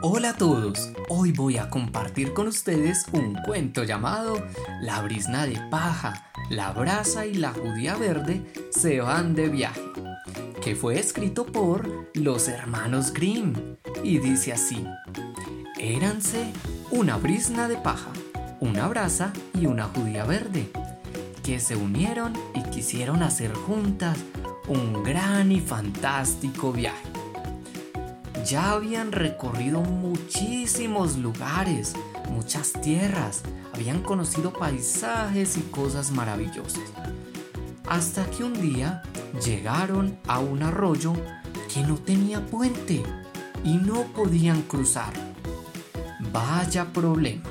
Hola a todos, hoy voy a compartir con ustedes un cuento llamado La brisna de paja, la brasa y la judía verde se van de viaje, que fue escrito por los hermanos Grimm y dice así, Éranse una brisna de paja, una brasa y una judía verde, que se unieron y quisieron hacer juntas un gran y fantástico viaje. Ya habían recorrido muchísimos lugares, muchas tierras, habían conocido paisajes y cosas maravillosas. Hasta que un día llegaron a un arroyo que no tenía puente y no podían cruzar. Vaya problema.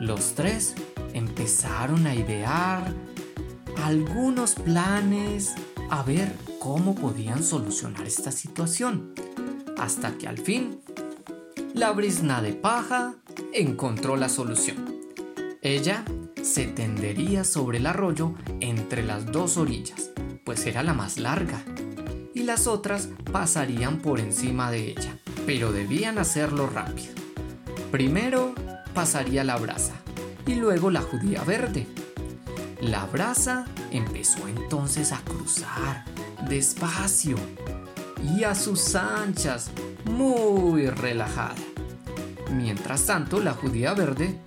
Los tres empezaron a idear algunos planes a ver cómo podían solucionar esta situación. Hasta que al fin, la brisna de paja encontró la solución. Ella se tendería sobre el arroyo entre las dos orillas, pues era la más larga, y las otras pasarían por encima de ella, pero debían hacerlo rápido. Primero pasaría la brasa y luego la judía verde. La brasa empezó entonces a cruzar despacio y a sus anchas, muy relajada. Mientras tanto, la judía verde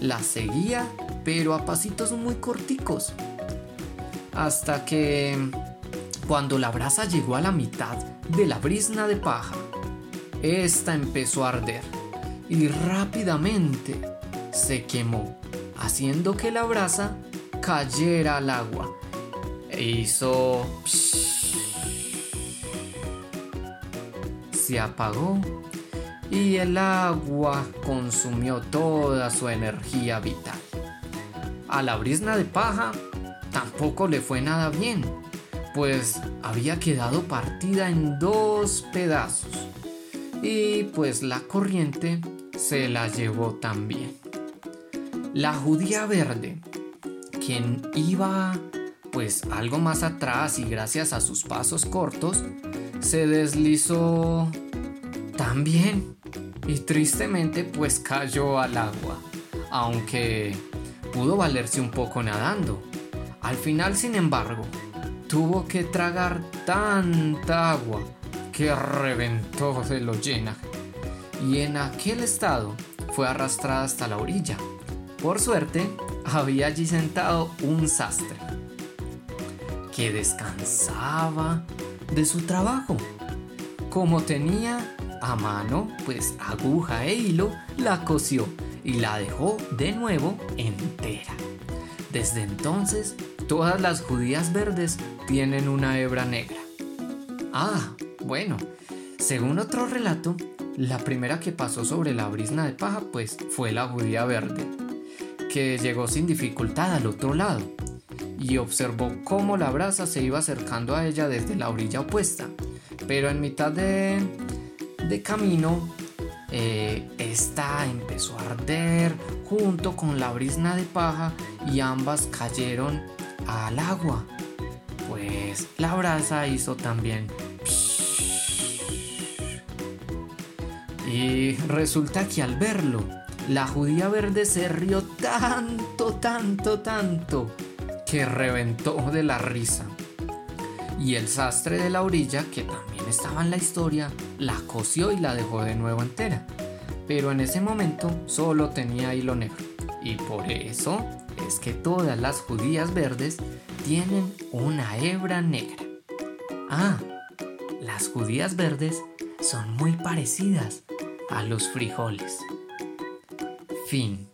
la seguía, pero a pasitos muy corticos. Hasta que, cuando la brasa llegó a la mitad de la brisna de paja, esta empezó a arder y rápidamente se quemó, haciendo que la brasa cayera al agua. E hizo... Se apagó y el agua consumió toda su energía vital. A la brisna de paja tampoco le fue nada bien, pues había quedado partida en dos pedazos y pues la corriente se la llevó también. La judía verde, quien iba pues algo más atrás y gracias a sus pasos cortos, se deslizó también y tristemente pues cayó al agua, aunque pudo valerse un poco nadando. Al final, sin embargo, tuvo que tragar tanta agua que reventó de lo llena y en aquel estado fue arrastrada hasta la orilla. Por suerte, había allí sentado un sastre que descansaba de su trabajo. Como tenía a mano, pues aguja e hilo, la cosió y la dejó de nuevo entera. Desde entonces, todas las judías verdes tienen una hebra negra. Ah, bueno, según otro relato, la primera que pasó sobre la brisna de paja pues fue la judía verde, que llegó sin dificultad al otro lado y observó cómo la brasa se iba acercando a ella desde la orilla opuesta. Pero en mitad de, de camino, eh, esta empezó a arder junto con la brisna de paja y ambas cayeron al agua. Pues la brasa hizo también Y resulta que al verlo, la judía verde se rió tanto, tanto, tanto, que reventó de la risa. Y el sastre de la orilla, que también estaba en la historia, la cosió y la dejó de nuevo entera. Pero en ese momento solo tenía hilo negro. Y por eso es que todas las judías verdes tienen una hebra negra. Ah, las judías verdes son muy parecidas a los frijoles. Fin.